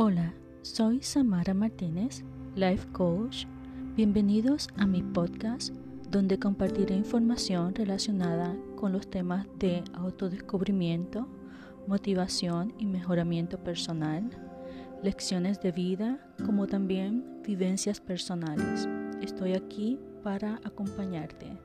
Hola, soy Samara Martínez, Life Coach. Bienvenidos a mi podcast donde compartiré información relacionada con los temas de autodescubrimiento, motivación y mejoramiento personal, lecciones de vida, como también vivencias personales. Estoy aquí para acompañarte.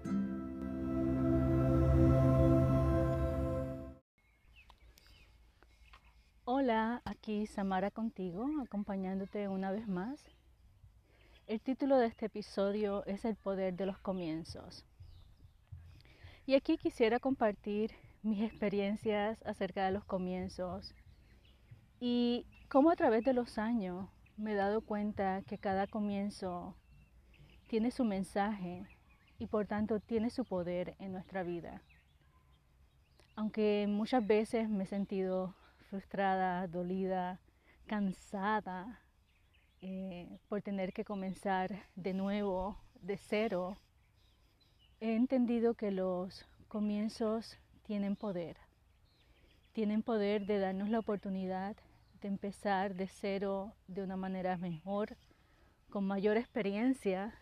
Aquí Samara contigo, acompañándote una vez más. El título de este episodio es El poder de los comienzos. Y aquí quisiera compartir mis experiencias acerca de los comienzos y cómo a través de los años me he dado cuenta que cada comienzo tiene su mensaje y por tanto tiene su poder en nuestra vida. Aunque muchas veces me he sentido frustrada, dolida, cansada eh, por tener que comenzar de nuevo, de cero, he entendido que los comienzos tienen poder. Tienen poder de darnos la oportunidad de empezar de cero de una manera mejor, con mayor experiencia,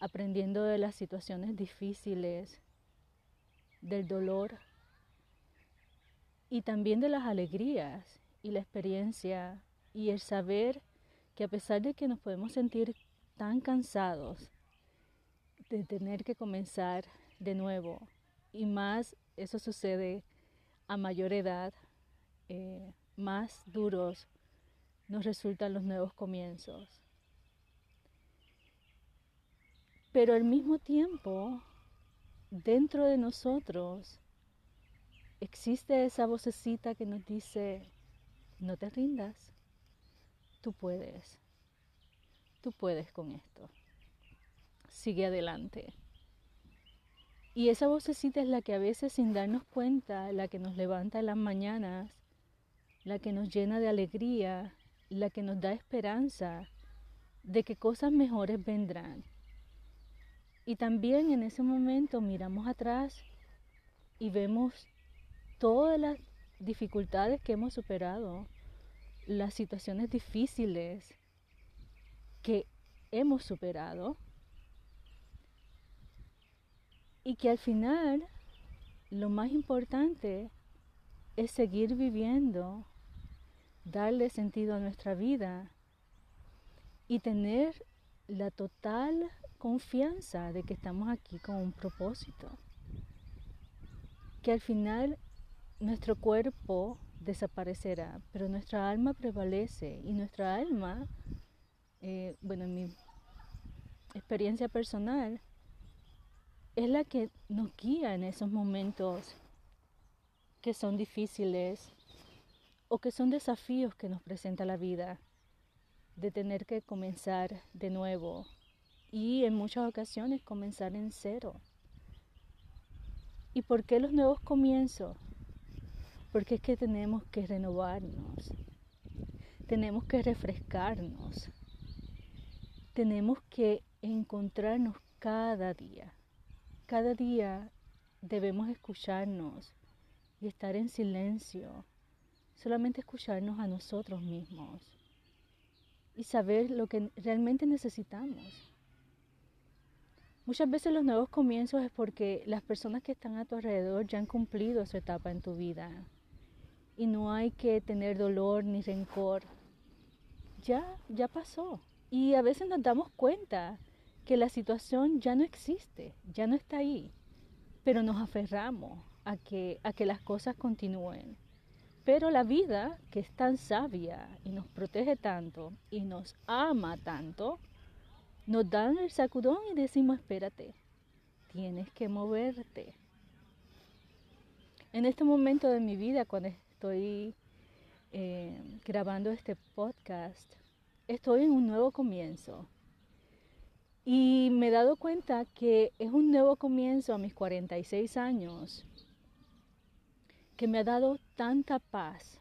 aprendiendo de las situaciones difíciles, del dolor y también de las alegrías y la experiencia y el saber que a pesar de que nos podemos sentir tan cansados de tener que comenzar de nuevo, y más eso sucede a mayor edad, eh, más duros nos resultan los nuevos comienzos. Pero al mismo tiempo, dentro de nosotros existe esa vocecita que nos dice, no te rindas, tú puedes, tú puedes con esto, sigue adelante. Y esa vocecita es la que a veces sin darnos cuenta, la que nos levanta en las mañanas, la que nos llena de alegría, la que nos da esperanza de que cosas mejores vendrán. Y también en ese momento miramos atrás y vemos todas las dificultades que hemos superado, las situaciones difíciles que hemos superado y que al final lo más importante es seguir viviendo, darle sentido a nuestra vida y tener la total confianza de que estamos aquí con un propósito. Que al final nuestro cuerpo desaparecerá, pero nuestra alma prevalece y nuestra alma, eh, bueno, en mi experiencia personal, es la que nos guía en esos momentos que son difíciles o que son desafíos que nos presenta la vida, de tener que comenzar de nuevo y en muchas ocasiones comenzar en cero. ¿Y por qué los nuevos comienzos? Porque es que tenemos que renovarnos, tenemos que refrescarnos, tenemos que encontrarnos cada día. Cada día debemos escucharnos y estar en silencio, solamente escucharnos a nosotros mismos y saber lo que realmente necesitamos. Muchas veces los nuevos comienzos es porque las personas que están a tu alrededor ya han cumplido su etapa en tu vida y no hay que tener dolor ni rencor. Ya, ya pasó. Y a veces nos damos cuenta que la situación ya no existe, ya no está ahí, pero nos aferramos a que, a que las cosas continúen. Pero la vida, que es tan sabia y nos protege tanto y nos ama tanto, nos dan el sacudón y decimos, espérate, tienes que moverte. En este momento de mi vida, cuando estoy eh, grabando este podcast, estoy en un nuevo comienzo. Y me he dado cuenta que es un nuevo comienzo a mis 46 años que me ha dado tanta paz.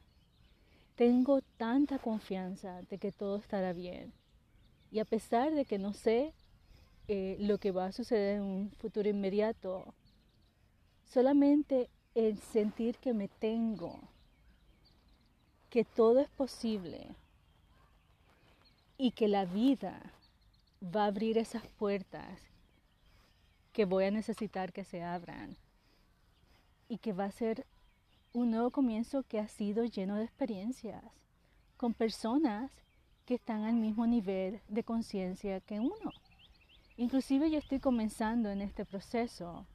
Tengo tanta confianza de que todo estará bien. Y a pesar de que no sé eh, lo que va a suceder en un futuro inmediato, solamente el sentir que me tengo, que todo es posible, y que la vida va a abrir esas puertas que voy a necesitar que se abran y que va a ser un nuevo comienzo que ha sido lleno de experiencias con personas que están al mismo nivel de conciencia que uno. Inclusive yo estoy comenzando en este proceso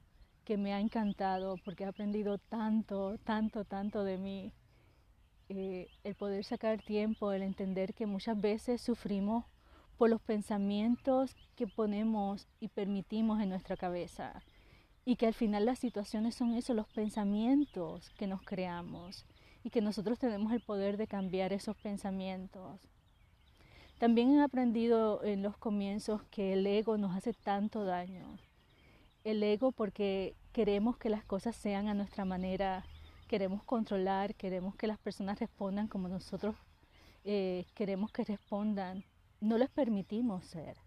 que me ha encantado porque he aprendido tanto, tanto, tanto de mí. Eh, el poder sacar tiempo, el entender que muchas veces sufrimos por los pensamientos que ponemos y permitimos en nuestra cabeza. Y que al final las situaciones son eso, los pensamientos que nos creamos. Y que nosotros tenemos el poder de cambiar esos pensamientos. También he aprendido en los comienzos que el ego nos hace tanto daño. El ego porque queremos que las cosas sean a nuestra manera, queremos controlar, queremos que las personas respondan como nosotros eh, queremos que respondan no les permitimos ser.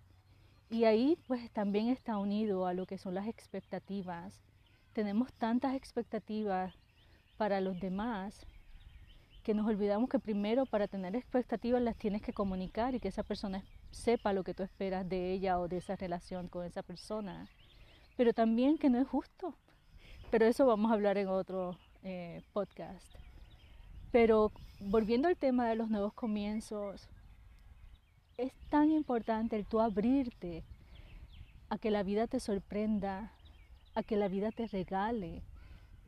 Y ahí pues también está unido a lo que son las expectativas. Tenemos tantas expectativas para los demás que nos olvidamos que primero para tener expectativas las tienes que comunicar y que esa persona sepa lo que tú esperas de ella o de esa relación con esa persona. Pero también que no es justo. Pero eso vamos a hablar en otro eh, podcast. Pero volviendo al tema de los nuevos comienzos, es tan importante el tú abrirte a que la vida te sorprenda, a que la vida te regale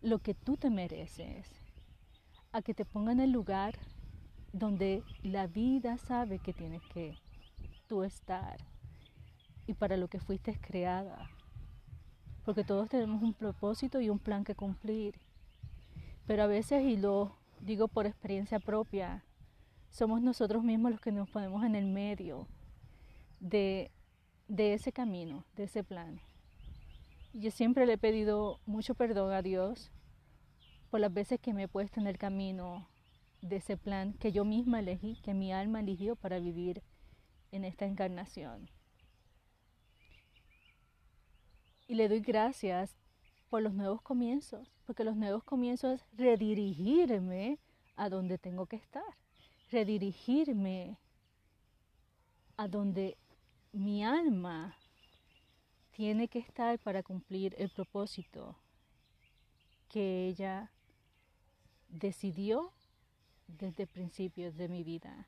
lo que tú te mereces, a que te ponga en el lugar donde la vida sabe que tienes que tú estar y para lo que fuiste creada. Porque todos tenemos un propósito y un plan que cumplir. Pero a veces, y lo digo por experiencia propia, somos nosotros mismos los que nos ponemos en el medio de, ese camino, de ese plan. Yo siempre le he pedido mucho perdón a Dios por las veces que me he puesto en el camino de ese plan que yo misma elegí, que mi alma eligió para vivir en esta encarnación. Y le doy gracias por los nuevos comienzos, porque los nuevos comienzos es redirigirme a donde tengo que estar redirigirme a donde mi alma tiene que estar para cumplir el propósito que ella decidió desde el principio de mi vida.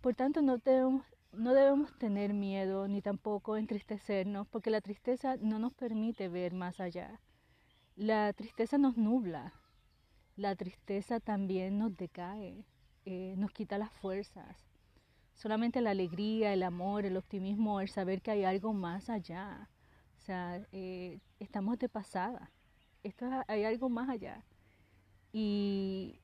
Por tanto, no debemos, no debemos tener miedo ni tampoco entristecernos, porque la tristeza no nos permite ver más allá. La tristeza nos nubla, la tristeza también nos decae, eh, nos quita las fuerzas. Solamente la alegría, el amor, el optimismo, el saber que hay algo más allá. O sea, eh, estamos de pasada. Esto hay algo más allá. Y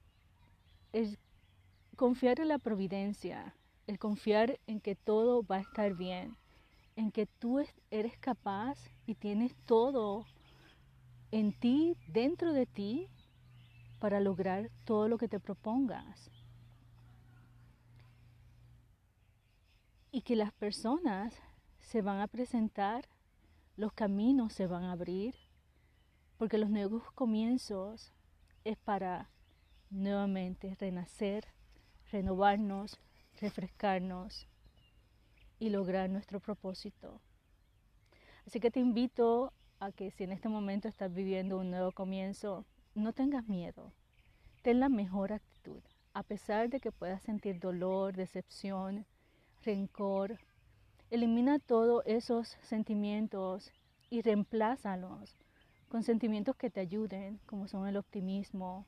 confiar en la providencia, el confiar en que todo va a estar bien, en que tú eres capaz y tienes todo en ti, dentro de ti, para lograr todo lo que te propongas. Y que las personas se van a presentar, los caminos se van a abrir, porque los nuevos comienzos es para nuevamente renacer, renovarnos, refrescarnos y lograr nuestro propósito. Así que te invito a que si en este momento estás viviendo un nuevo comienzo, no tengas miedo, ten la mejor actitud, a pesar de que puedas sentir dolor, decepción, rencor. Elimina todos esos sentimientos y reemplázalos con sentimientos que te ayuden, como son el optimismo,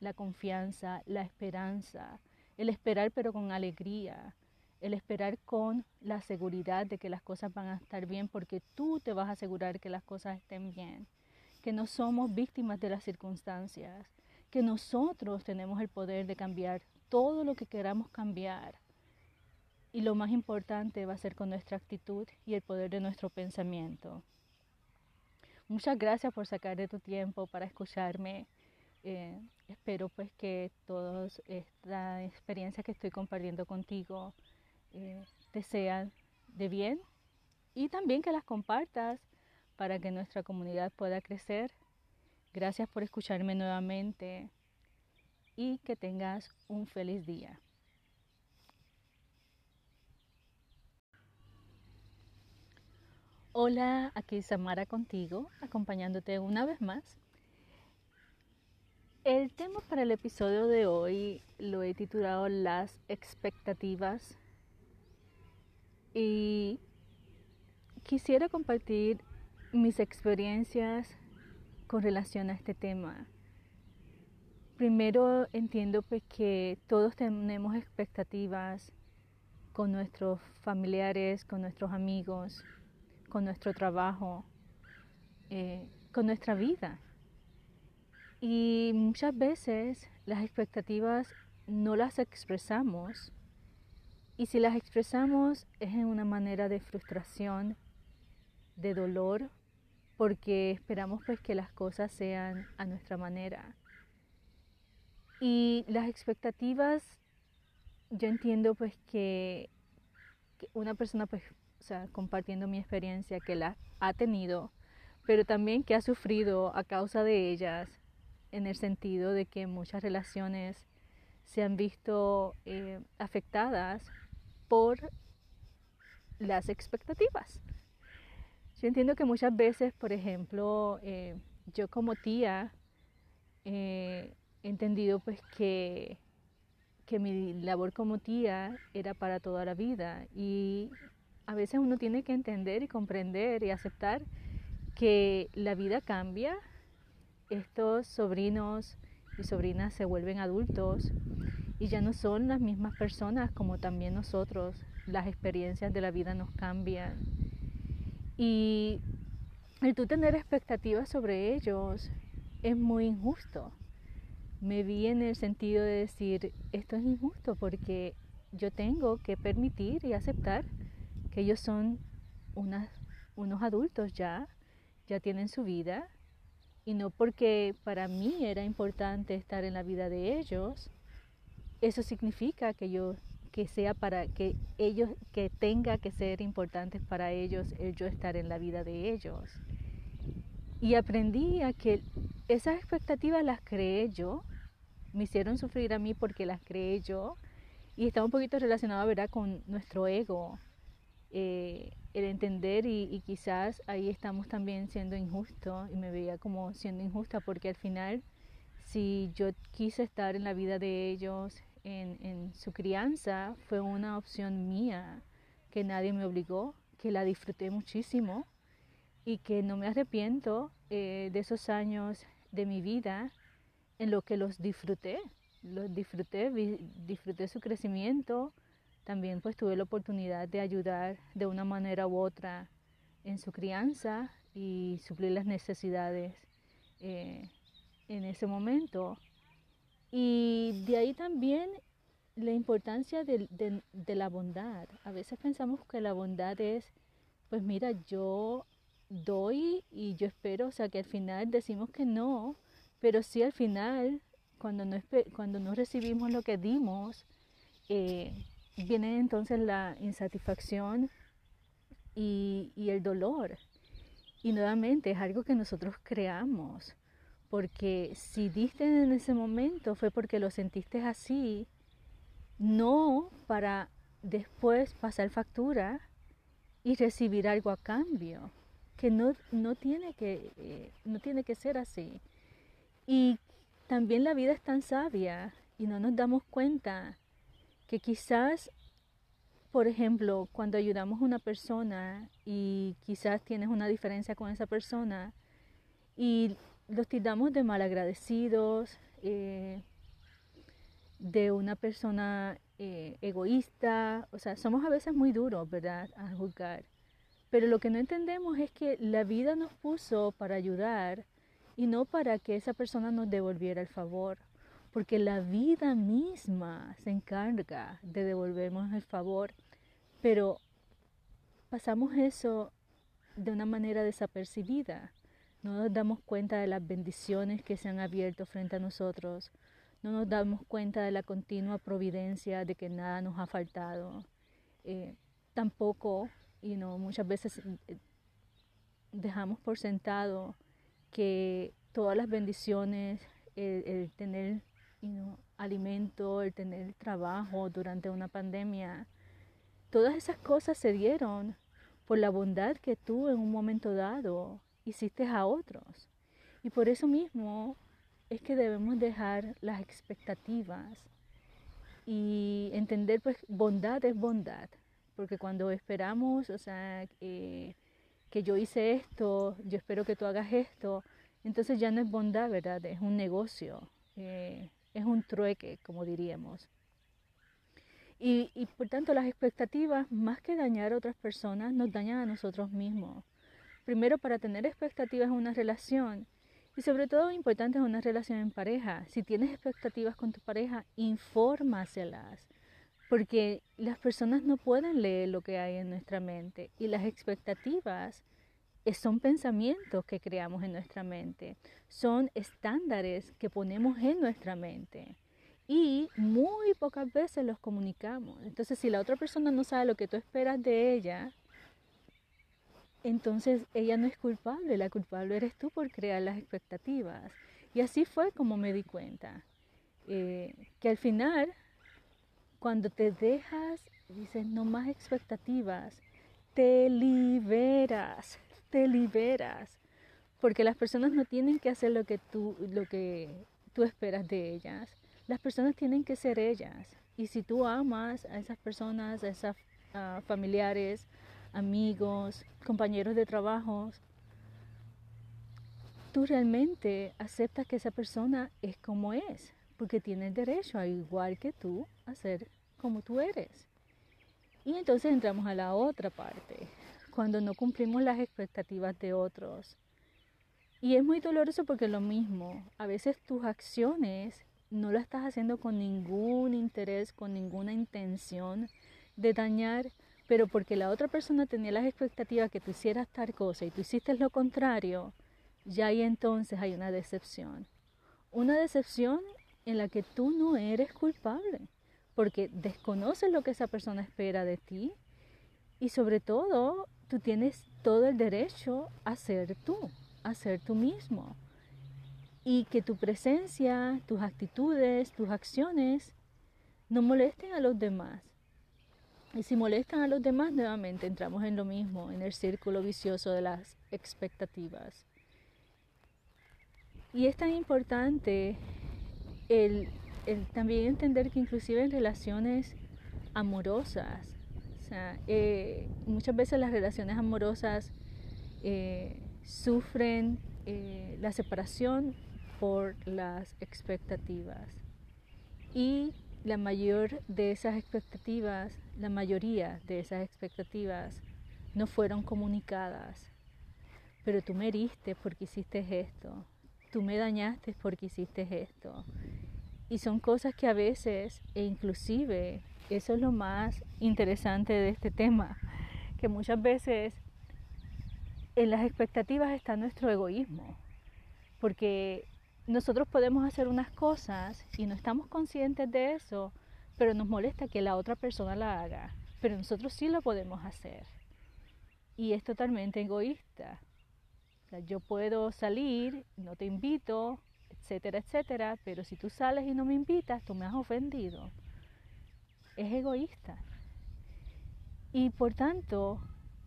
la confianza, la esperanza, el esperar pero con alegría, el esperar con la seguridad de que las cosas van a estar bien porque tú te vas a asegurar que las cosas estén bien que no somos víctimas de las circunstancias, que nosotros tenemos el poder de cambiar todo lo que queramos cambiar. Y lo más importante va a ser con nuestra actitud y el poder de nuestro pensamiento. Muchas gracias por sacar de tu tiempo para escucharme. Eh, espero pues que toda esta experiencia que estoy compartiendo contigo eh, te sea de bien y también que las compartas para que nuestra comunidad pueda crecer. Gracias por escucharme nuevamente y que tengas un feliz día. Hola, aquí Samara contigo, acompañándote una vez más el tema para el episodio de hoy lo he titulado Las expectativas y quisiera compartir mis experiencias con relación a este tema. Primero entiendo pues que todos tenemos expectativas con nuestros familiares, con nuestros amigos, con nuestro trabajo, eh, con nuestra vida. Y muchas veces las expectativas no las expresamos y si las expresamos es en una manera de frustración, de dolor, porque esperamos pues que las cosas sean a nuestra manera. Y las expectativas, yo entiendo pues que, que una persona pues compartiendo mi experiencia que la ha tenido, pero también que ha sufrido a causa de ellas, en el sentido de que muchas relaciones se han visto eh, afectadas por las expectativas. Yo entiendo que muchas veces, por ejemplo, eh, yo como tía eh, he entendido pues que, que mi labor como tía era para toda la vida y a veces uno tiene que entender y comprender y aceptar que la vida cambia, estos sobrinos y sobrinas se vuelven adultos y ya no son las mismas personas como también nosotros, las experiencias de la vida nos cambian. Y el tú tener expectativas sobre ellos es muy injusto. Me vi en el sentido de decir, esto es injusto porque yo tengo que permitir y aceptar que ellos son unos adultos ya, ya tienen su vida, y no porque para mí era importante estar en la vida de ellos, eso significa que yo que sea para que ellos que tenga que ser importante para ellos el yo estar en la vida de ellos. Y aprendí a que esas expectativas las creé yo, me hicieron sufrir a mí porque las creé yo y está un poquito relacionado, ¿verdad?, con nuestro ego, eh, el entender y, quizás ahí estamos también siendo injustos y me veía como siendo injusta porque al final si yo quise estar en la vida de ellos, en, su crianza, fue una opción mía que nadie me obligó, que la disfruté muchísimo y que no me arrepiento eh, de esos años de mi vida en lo que los disfruté, los disfruté, disfruté su crecimiento, también pues tuve la oportunidad de ayudar de una manera u otra en su crianza y suplir las necesidades eh, en ese momento. Y de ahí también la importancia de, de, la bondad. A veces pensamos que la bondad es, pues mira, yo doy y yo espero, o sea, que al final decimos que no, pero sí al final, cuando no, cuando no recibimos lo que dimos, eh, viene entonces la insatisfacción y, el dolor. Y nuevamente es algo que nosotros creamos, porque si diste en ese momento fue porque lo sentiste así, no para después pasar factura y recibir algo a cambio, que no, no, tiene, que, eh, no tiene que ser así. Y también la vida es tan sabia y no nos damos cuenta que quizás, por ejemplo, cuando ayudamos a una persona y quizás tienes una diferencia con esa persona y los tildamos de malagradecidos, eh, de una persona eh, egoísta, o sea, somos a veces muy duros, ¿verdad?, a juzgar. Pero lo que no entendemos es que la vida nos puso para ayudar y no para que esa persona nos devolviera el favor porque la vida misma se encarga de devolvernos el favor, pero pasamos eso de una manera desapercibida. No nos damos cuenta de las bendiciones que se han abierto frente a nosotros. No nos damos cuenta de la continua providencia, de que nada nos ha faltado. Eh, tampoco, y no muchas veces eh, dejamos por sentado que todas las bendiciones, el tener alimento, el tener trabajo durante una pandemia. Todas esas cosas se dieron por la bondad que tú en un momento dado hiciste a otros. Y por eso mismo es que debemos dejar las expectativas y entender pues bondad es bondad, porque cuando esperamos, o sea, que yo hice esto, yo espero que tú hagas esto, entonces ya no es bondad, ¿verdad? Es un negocio, eh, es un trueque, como diríamos. Y, por tanto las expectativas, más que dañar a otras personas, nos dañan a nosotros mismos. Primero, para tener expectativas en una relación, y sobre todo importante es una relación en pareja. Si tienes expectativas con tu pareja, infórmaselas. Porque las personas no pueden leer lo que hay en nuestra mente. Y las expectativas son pensamientos que creamos en nuestra mente. Son estándares que ponemos en nuestra mente. Y muy pocas veces los comunicamos. Entonces, si la otra persona no sabe lo que tú esperas de ella, entonces ella no es culpable, la culpable eres tú por crear las expectativas. Y así fue como me di cuenta, eh, que al final, cuando te dejas, dices, no más expectativas, te liberas, te liberas, porque las personas no tienen que hacer lo que tú, lo que tú esperas de ellas, las personas tienen que ser ellas. Y si tú amas a esas personas, a esas ah, familiares, amigos, compañeros de trabajo, tú realmente aceptas que esa persona es como es, porque tiene el derecho, a igual que tú, a ser como tú eres. Y entonces entramos a la otra parte, cuando no cumplimos las expectativas de otros. Y es muy doloroso porque lo mismo, a veces tus acciones no las estás haciendo con ningún interés, con ninguna intención de dañar pero porque la otra persona tenía las expectativas que tú hicieras tal cosa y tú hiciste lo contrario, ya ahí entonces hay una decepción. Una decepción en la que tú no eres culpable, porque desconoces lo que esa persona espera de ti y sobre todo tú tienes todo el derecho a ser tú, a ser tú mismo. Y que tu presencia, tus actitudes, tus acciones no molesten a los demás y si molestan a los demás, nuevamente entramos en lo mismo, en el círculo vicioso de las expectativas. Y es tan importante el, también entender que inclusive en relaciones amorosas, o sea, eh, muchas veces las relaciones amorosas eh, sufren eh, la separación por las expectativas. Y la mayor de esas expectativas, la mayoría de esas expectativas no fueron comunicadas. Pero tú me heriste porque hiciste esto, tú me dañaste porque hiciste esto. Y son cosas que a veces, e inclusive, eso es lo más interesante de este tema, que muchas veces en las expectativas está nuestro egoísmo, porque nosotros podemos hacer unas cosas y no estamos conscientes de eso, pero nos molesta que la otra persona la haga. Pero nosotros sí lo podemos hacer. Y es totalmente egoísta. yo puedo salir, no te invito, etcétera, etcétera, pero si tú sales y no me invitas, tú me has ofendido. Es egoísta. Y por tanto,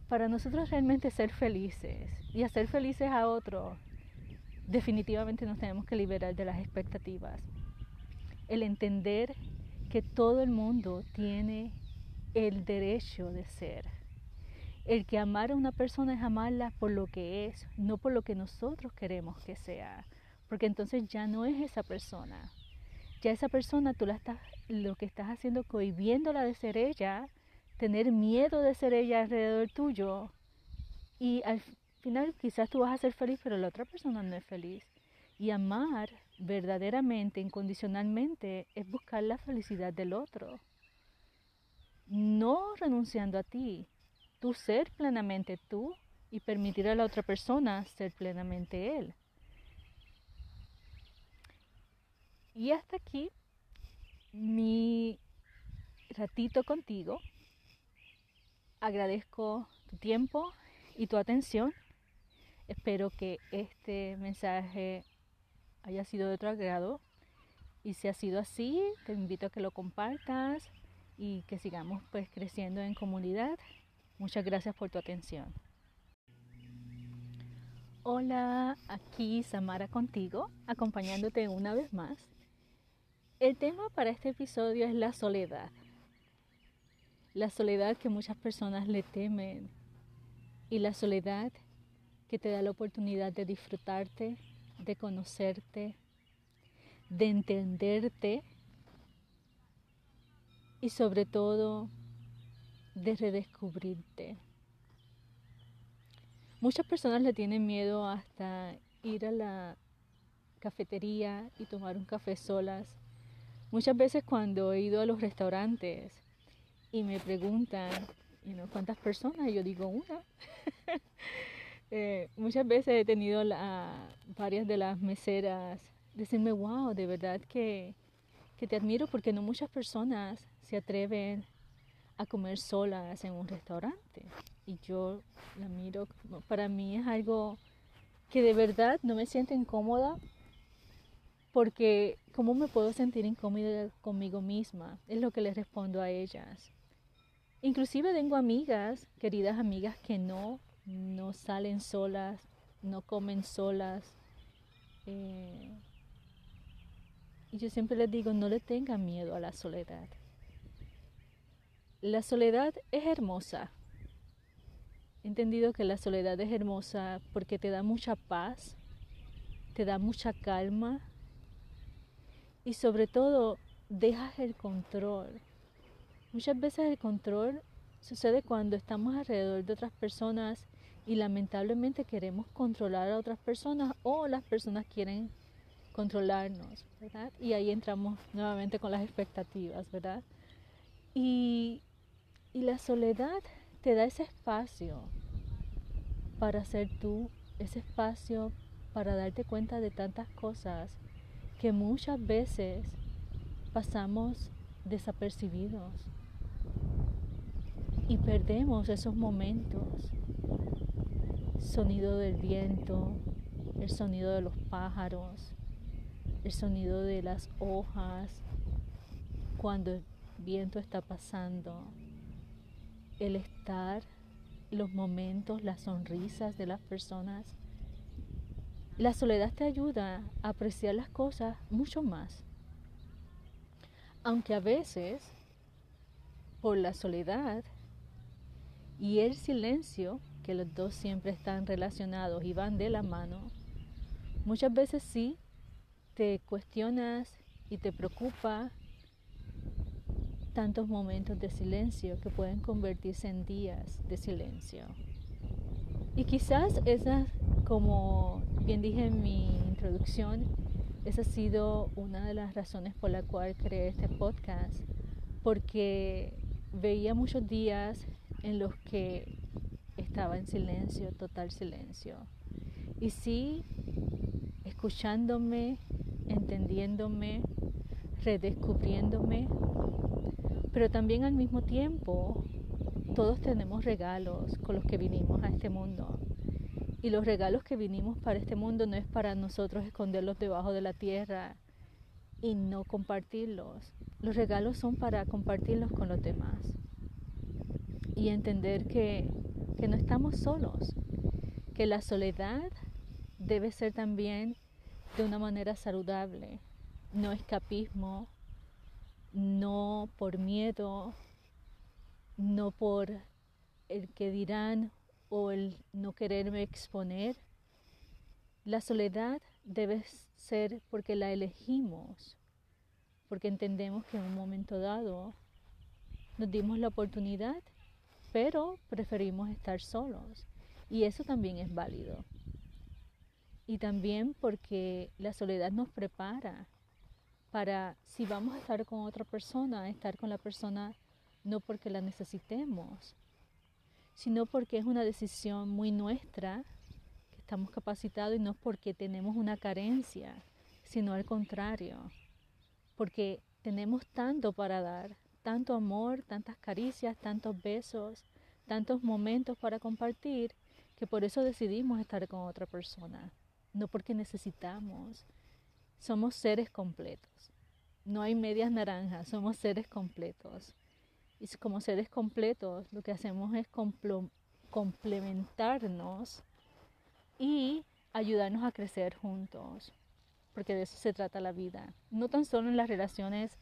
para nosotros realmente ser felices y hacer felices a otros definitivamente nos tenemos que liberar de las expectativas. El entender que todo el mundo tiene el derecho de ser. El que amar a una persona es amarla por lo que es, no por lo que nosotros queremos que sea. Porque entonces ya no es esa persona. Ya esa persona tú la estás, lo que estás haciendo cohibiéndola de ser ella, tener miedo de ser ella alrededor tuyo. Y al final quizás tú vas a ser feliz, pero la otra persona no es feliz. Y amar verdaderamente, incondicionalmente, es buscar la felicidad del otro. No renunciando a ti, tú ser plenamente tú y permitir a la otra persona ser plenamente él. Y hasta aquí mi ratito contigo. Agradezco tu tiempo y tu atención. Espero que este mensaje haya sido de tu agrado y si ha sido así, te invito a que lo compartas y que sigamos pues creciendo en comunidad Muchas gracias por tu atención. Hola, aquí Samara contigo, acompañándote una vez más. El tema para este episodio es la soledad. La soledad que muchas personas le temen y la soledad que te da la oportunidad de disfrutarte, de conocerte, de entenderte y sobre todo de redescubrirte. Muchas personas le tienen miedo hasta ir a la cafetería y tomar un café solas. Muchas veces cuando he ido a los restaurantes y me preguntan cuántas personas, yo digo una. Eh, muchas veces he tenido la, varias de las meseras decirme, wow, de verdad que, que te admiro porque no muchas personas se atreven a comer solas en un restaurante. Y yo la miro, para mí es algo que de verdad no me siento incómoda porque ¿cómo me puedo sentir incómoda conmigo misma? Es lo que les respondo a ellas. Inclusive tengo amigas, queridas amigas, que no, no salen solas, no comen solas. Eh, y yo siempre les digo, no le tengan miedo a la soledad. La soledad es hermosa. He entendido que la soledad es hermosa porque te da mucha paz, te da mucha calma y sobre todo dejas el control. Muchas veces el control sucede cuando estamos alrededor de otras personas y lamentablemente queremos controlar a otras personas o las personas quieren controlarnos. Y ahí entramos nuevamente con las expectativas, ¿verdad? Y y la soledad te da ese espacio para ser tú, ese espacio para darte cuenta de tantas cosas que muchas veces pasamos desapercibidos y perdemos esos momentos. Sonido del viento, el sonido de los pájaros, el sonido de las hojas, cuando el viento está pasando, el estar, los momentos, las sonrisas de las personas. La soledad te ayuda a apreciar las cosas mucho más. Aunque a veces, por la soledad y el silencio, que los dos siempre están relacionados y van de la mano, muchas veces sí te cuestionas y te preocupa tantos momentos de silencio que pueden convertirse en días de silencio. Y quizás esa, como bien dije en mi introducción, esa ha sido una de las razones por la cual creé este podcast, porque veía muchos días en los que estaba en silencio, total silencio. Y sí, escuchándome, entendiéndome, redescubriéndome, pero también al mismo tiempo, todos tenemos regalos con los que vinimos a este mundo. Y los regalos que vinimos para este mundo no es para nosotros esconderlos debajo de la tierra y no compartirlos. Los regalos son para compartirlos con los demás. Y entender que, que no estamos solos, que la soledad debe ser también de una manera saludable, no escapismo, no por miedo, no por el que dirán o el no quererme exponer. La soledad debe ser porque la elegimos, porque entendemos que en un momento dado nos dimos la oportunidad, pero preferimos estar solos. Y eso también es válido. Y también porque la soledad nos prepara para si vamos a estar con otra persona, estar con la persona no porque la necesitemos, sino porque es una decisión muy nuestra, que estamos capacitados y no porque tenemos una carencia, sino al contrario, porque tenemos tanto para dar, tanto amor, tantas caricias, tantos besos, tantos momentos para compartir, que por eso decidimos estar con otra persona, no porque necesitamos, somos seres completos. No hay medias naranjas, somos seres completos. Y como seres completos, lo que hacemos es complementarnos y ayudarnos a crecer juntos, porque de eso se trata la vida. No tan solo en las relaciones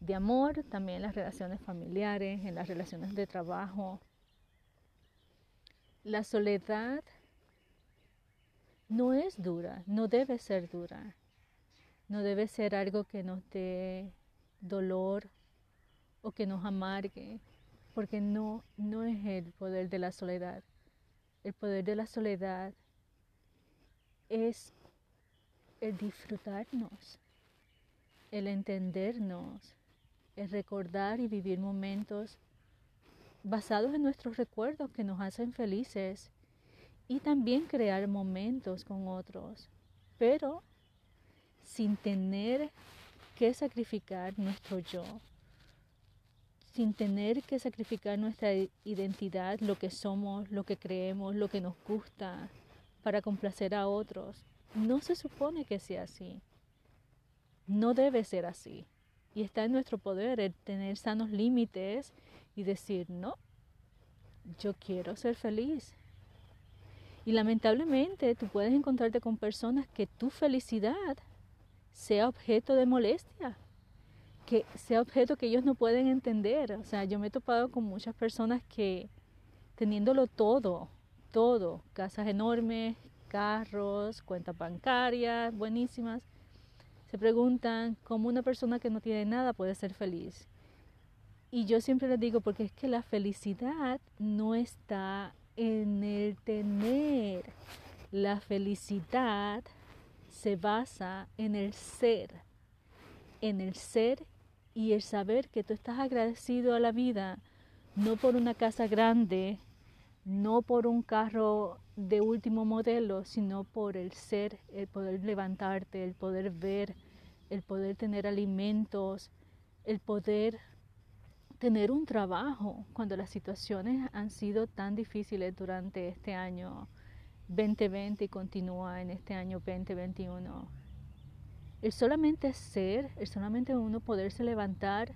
de amor, también en las relaciones familiares, en las relaciones de trabajo. La soledad no es dura, no debe ser dura, no debe ser algo que nos dé dolor o que nos amargue, porque no, no es el poder de la soledad. El poder de la soledad es el disfrutarnos, el entendernos, el recordar y vivir momentos basados en nuestros recuerdos que nos hacen felices y también crear momentos con otros, pero sin tener que sacrificar nuestro yo, sin tener que sacrificar nuestra identidad, lo que somos, lo que creemos, lo que nos gusta, para complacer a otros. No se supone que sea así. No debe ser así. Y está en nuestro poder el tener sanos límites y decir, no, yo quiero ser feliz. Y lamentablemente tú puedes encontrarte con personas que tu felicidad sea objeto de molestia, que sea objeto que ellos no pueden entender. O sea, yo me he topado con muchas personas que teniéndolo todo, todo, casas enormes, carros, cuentas bancarias buenísimas. Se preguntan cómo una persona que no tiene nada puede ser feliz. Y yo siempre les digo, porque es que la felicidad no está en el tener. La felicidad se basa en el ser, en el ser y el saber que tú estás agradecido a la vida, no por una casa grande, no por un carro de último modelo, sino por el ser, el poder levantarte, el poder ver, el poder tener alimentos, el poder tener un trabajo cuando las situaciones han sido tan difíciles durante este año 2020 y continúa en este año 2021. El solamente ser, el solamente uno poderse levantar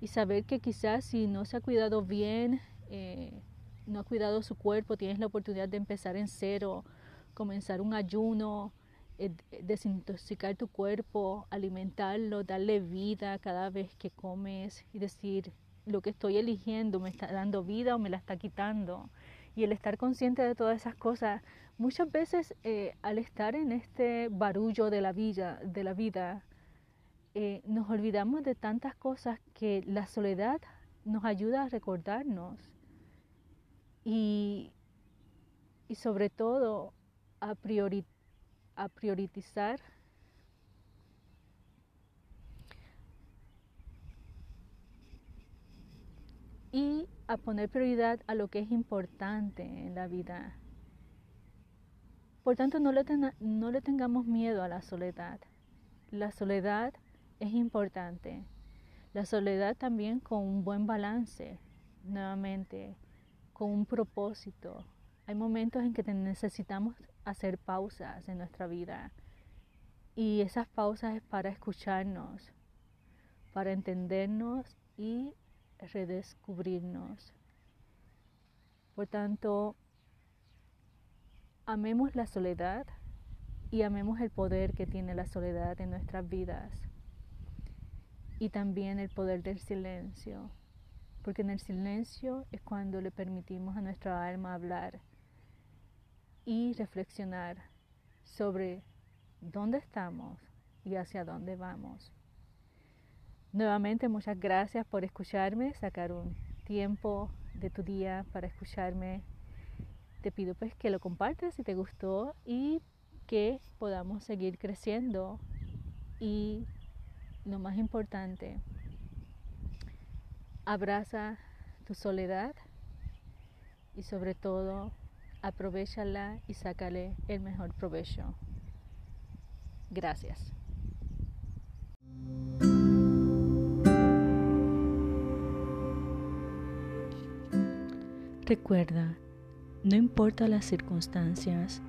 y saber que quizás si no se ha cuidado bien, eh, no ha cuidado su cuerpo, tienes la oportunidad de empezar en cero, comenzar un ayuno, eh, desintoxicar tu cuerpo, alimentarlo, darle vida cada vez que comes y decir, lo que estoy eligiendo me está dando vida o me la está quitando. Y el estar consciente de todas esas cosas, muchas veces eh, al estar en este barullo de la vida, de la vida eh, nos olvidamos de tantas cosas que la soledad nos ayuda a recordarnos y, y sobre todo a, priori, a priorizar y a poner prioridad a lo que es importante en la vida. Por tanto, no le, tengamos miedo a la soledad. La soledad es importante. La soledad también con un buen balance, nuevamente, con un propósito. Hay momentos en que necesitamos hacer pausas en nuestra vida y esas pausas es para escucharnos, para entendernos y redescubrirnos. Por tanto, amemos la soledad y amemos el poder que tiene la soledad en nuestras vidas y también el poder del silencio porque en el silencio es cuando le permitimos a nuestra alma hablar y reflexionar sobre dónde estamos y hacia dónde vamos. Nuevamente muchas gracias por escucharme, sacar un tiempo de tu día para escucharme. Te pido pues que lo compartas si te gustó y que podamos seguir creciendo y lo más importante, Abraza tu soledad y sobre todo aprovechala y sácale el mejor provecho. Gracias. Recuerda, no importa las circunstancias,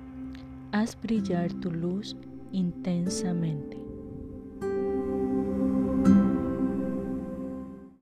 haz brillar tu luz intensamente.